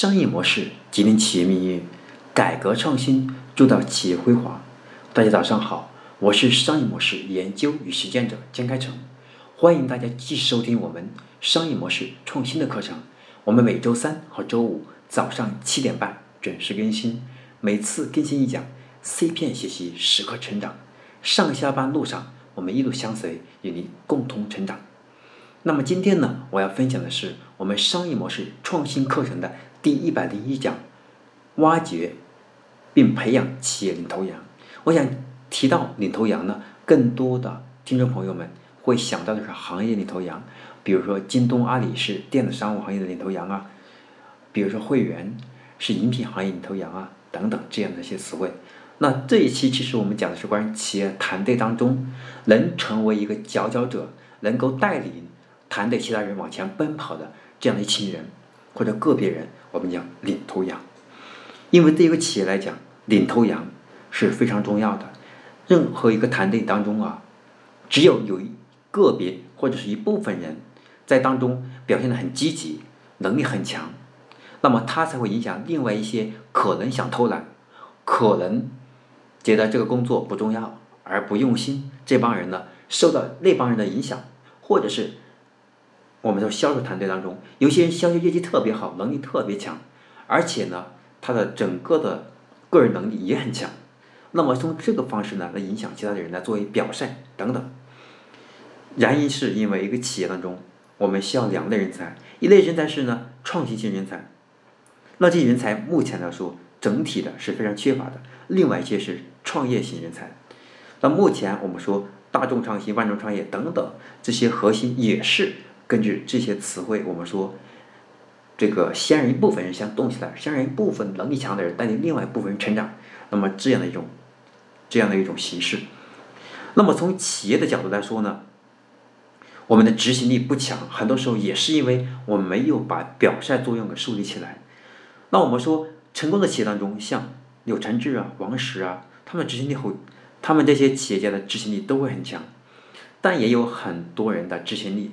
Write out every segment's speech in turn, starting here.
商业模式决定企业命运，改革创新铸造企业辉煌。大家早上好，我是商业模式研究与实践者江开成，欢迎大家继续收听我们商业模式创新的课程。我们每周三和周五早上七点半准时更新，每次更新一讲，C 片学习时刻成长。上下班路上，我们一路相随，与您共同成长。那么今天呢，我要分享的是我们商业模式创新课程的。第一百零一讲，挖掘并培养企业领头羊。我想提到领头羊呢，更多的听众朋友们会想到的是行业领头羊，比如说京东、阿里是电子商务行业的领头羊啊，比如说会员是饮品行业领头羊啊，等等这样的一些词汇。那这一期其实我们讲的是关于企业团队当中能成为一个佼佼者，能够带领团队其他人往前奔跑的这样的一群人。或者个别人，我们讲领头羊，因为对一个企业来讲，领头羊是非常重要的。任何一个团队当中啊，只有有一个别或者是一部分人在当中表现的很积极，能力很强，那么他才会影响另外一些可能想偷懒、可能觉得这个工作不重要而不用心这帮人呢，受到那帮人的影响，或者是。我们的销售团队当中，有些人销售业绩特别好，能力特别强，而且呢，他的整个的个人能力也很强。那么从这个方式呢，来影响其他的人来作为表率等等。原因是因为一个企业当中，我们需要两类人才，一类人才是呢创新型人才，那这些人才目前来说整体的是非常缺乏的。另外一些是创业型人才，那目前我们说大众创新、万众创业等等这些核心也是。根据这些词汇，我们说，这个先让一部分人先动起来，先让一部分能力强的人带领另外一部分人成长，那么这样的一种，这样的一种形式。那么从企业的角度来说呢，我们的执行力不强，很多时候也是因为我们没有把表率作用给树立起来。那我们说，成功的企业当中，像柳传志啊、王石啊，他们执行力后，他们这些企业家的执行力都会很强，但也有很多人的执行力。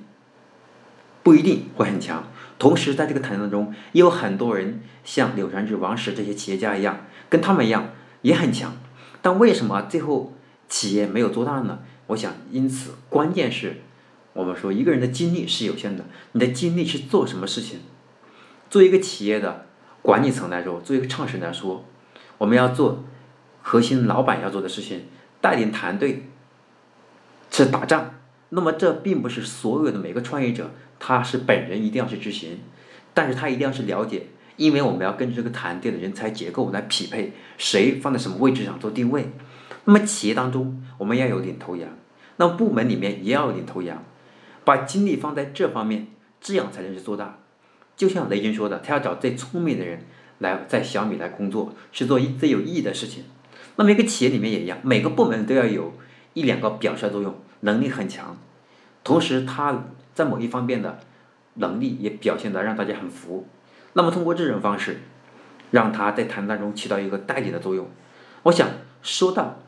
不一定会很强。同时，在这个团队当中，也有很多人像柳传志、王石这些企业家一样，跟他们一样也很强。但为什么最后企业没有做大呢？我想，因此关键是我们说一个人的精力是有限的。你的精力是做什么事情？作为一个企业的管理层来说，作为一个创始人来说，我们要做核心老板要做的事情，带领团队去打仗。那么，这并不是所有的每个创业者。他是本人一定要去执行，但是他一定要去了解，因为我们要根据这个团队的人才结构来匹配谁放在什么位置上做定位。那么企业当中我们要有领头羊，那部门里面也要有领头羊，把精力放在这方面，这样才能去做大。就像雷军说的，他要找最聪明的人来在小米来工作，去做最有意义的事情。那么一个企业里面也一样，每个部门都要有一两个表率作用，能力很强，同时他。在某一方面的能力也表现的让大家很服，那么通过这种方式，让他在谈判中起到一个代理的作用。我想说到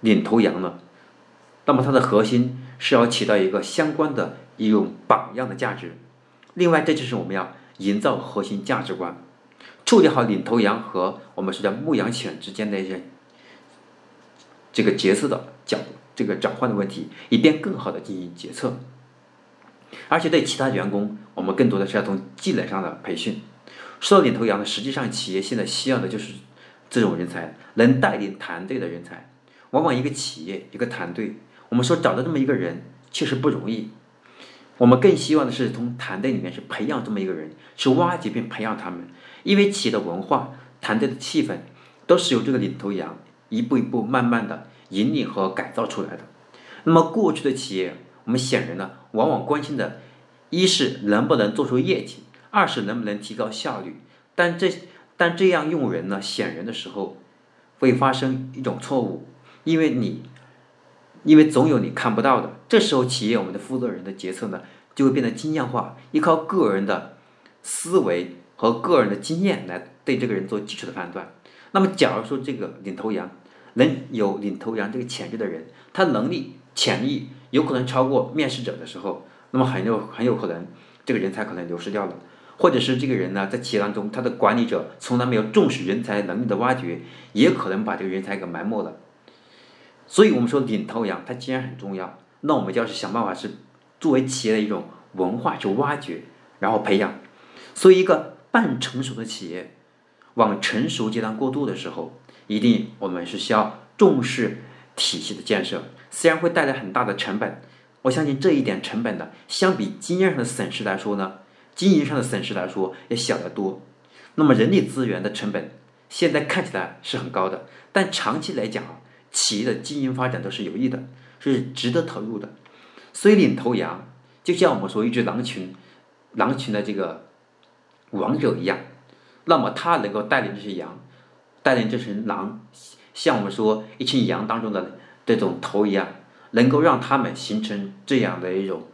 领头羊呢，那么它的核心是要起到一个相关的一种榜样的价值。另外，这就是我们要营造核心价值观，处理好领头羊和我们说的牧羊犬之间的一些这个角色的角这个转换的问题，以便更好的进行决策。而且对其他员工，我们更多的是要从技能上的培训。说到领头羊呢，实际上企业现在需要的就是这种人才，能带领团队的人才。往往一个企业一个团队，我们说找到这么一个人确实不容易。我们更希望的是从团队里面去培养这么一个人，去挖掘并培养他们。因为企业的文化、团队的气氛，都是由这个领头羊一步一步慢慢的引领和改造出来的。那么过去的企业。我们显然呢，往往关心的，一是能不能做出业绩，二是能不能提高效率。但这但这样用人呢，显然的时候，会发生一种错误，因为你，因为总有你看不到的。这时候，企业我们的负责人的决策呢，就会变得经验化，依靠个人的思维和个人的经验来对这个人做基础的判断。那么，假如说这个领头羊能有领头羊这个潜质的人，他能力潜力。有可能超过面试者的时候，那么很有很有可能这个人才可能流失掉了，或者是这个人呢，在企业当中，他的管理者从来没有重视人才能力的挖掘，也可能把这个人才给埋没了。所以，我们说领头羊，它既然很重要，那我们就要是想办法是作为企业的一种文化去挖掘，然后培养。所以，一个半成熟的企业往成熟阶段过渡的时候，一定我们是需要重视体系的建设，虽然会带来很大的成本。我相信这一点成本呢，相比经验上的损失来说呢，经营上的损失来说也小得多。那么人力资源的成本现在看起来是很高的，但长期来讲。企业的经营发展都是有益的，是值得投入的。所以领头羊就像我们说一只狼群，狼群的这个王者一样，那么他能够带领这些羊，带领这群狼，像我们说一群羊当中的这种头一样，能够让他们形成这样的一种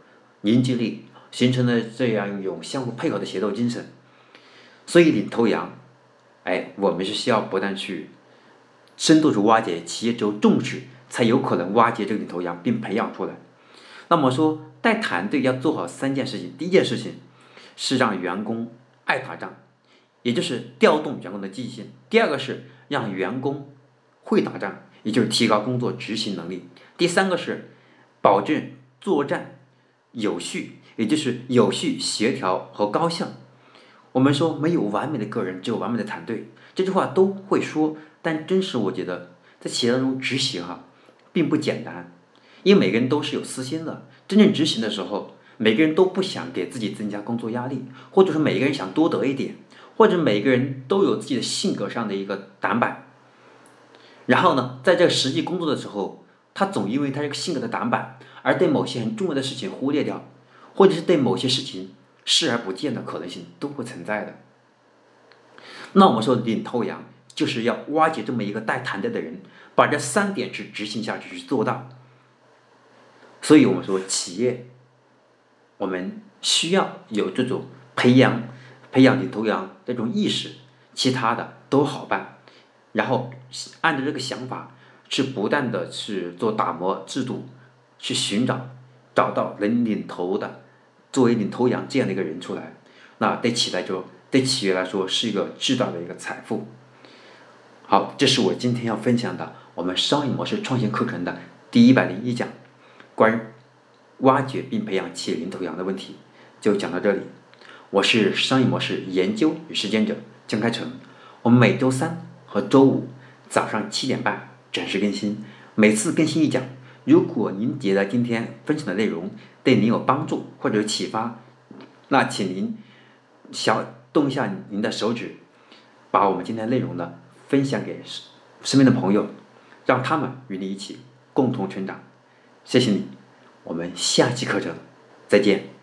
凝聚力，形成了这样一种相互配合的协作精神。所以领头羊，哎，我们是需要不断去。深度去挖掘企业只有重视，才有可能挖掘这个领头羊并培养出来。那么说带团队要做好三件事情，第一件事情是让员工爱打仗，也就是调动员工的积极性；第二个是让员工会打仗，也就是提高工作执行能力；第三个是保证作战有序，也就是有序、协调和高效。我们说没有完美的个人，只有完美的团队，这句话都会说。但真实，我觉得在企业当中执行哈，并不简单，因为每个人都是有私心的。真正执行的时候，每个人都不想给自己增加工作压力，或者说每个人想多得一点，或者每个人都有自己的性格上的一个短板。然后呢，在这实际工作的时候，他总因为他这个性格的短板，而对某些很重要的事情忽略掉，或者是对某些事情视而不见的可能性都不存在的。那我们说领头羊。就是要挖掘这么一个带团队的人，把这三点去执行下去，去做到。所以我们说，企业我们需要有这种培养、培养领头羊这种意识，其他的都好办。然后按照这个想法，去不断的去做打磨制度，去寻找找到能领头的，作为领头羊这样的一个人出来，那对企业来说，对企业来说是一个巨大的一个财富。好，这是我今天要分享的我们商业模式创新课程的第一百零一讲，关于挖掘并培养企业领头羊的问题，就讲到这里。我是商业模式研究与实践者江开成，我们每周三和周五早上七点半准时更新，每次更新一讲。如果您觉得今天分享的内容对您有帮助或者启发，那请您小动一下您的手指，把我们今天内容呢。分享给身边的朋友，让他们与你一起共同成长。谢谢你，我们下期课程再见。